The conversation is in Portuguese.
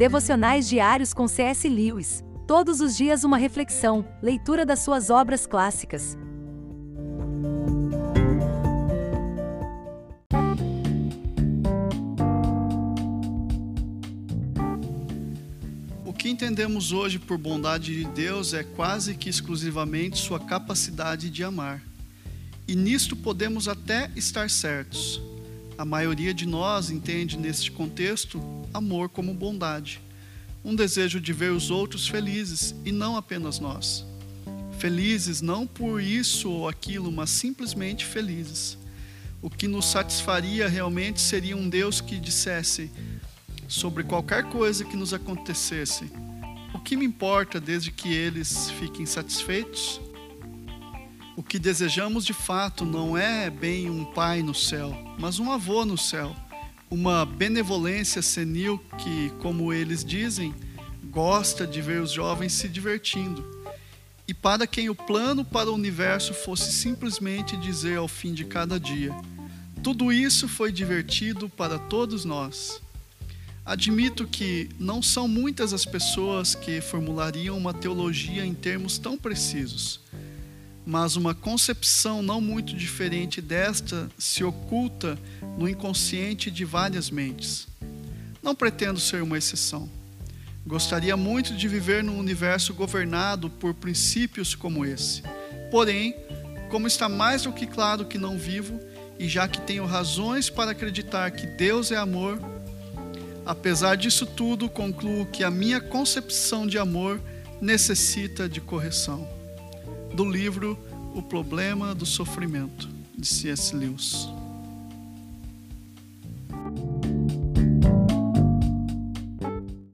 Devocionais diários com C.S. Lewis. Todos os dias uma reflexão, leitura das suas obras clássicas. O que entendemos hoje por bondade de Deus é quase que exclusivamente sua capacidade de amar. E nisto podemos até estar certos. A maioria de nós entende neste contexto amor como bondade, um desejo de ver os outros felizes e não apenas nós. Felizes não por isso ou aquilo, mas simplesmente felizes. O que nos satisfaria realmente seria um Deus que dissesse sobre qualquer coisa que nos acontecesse: O que me importa desde que eles fiquem satisfeitos? O que desejamos de fato não é bem um pai no céu, mas um avô no céu. Uma benevolência senil que, como eles dizem, gosta de ver os jovens se divertindo. E para quem o plano para o universo fosse simplesmente dizer ao fim de cada dia: tudo isso foi divertido para todos nós. Admito que não são muitas as pessoas que formulariam uma teologia em termos tão precisos mas uma concepção não muito diferente desta se oculta no inconsciente de várias mentes. Não pretendo ser uma exceção. Gostaria muito de viver num universo governado por princípios como esse. Porém, como está mais do que claro que não vivo, e já que tenho razões para acreditar que Deus é amor, apesar disso tudo, concluo que a minha concepção de amor necessita de correção do livro O Problema do Sofrimento, de C.S. Lewis.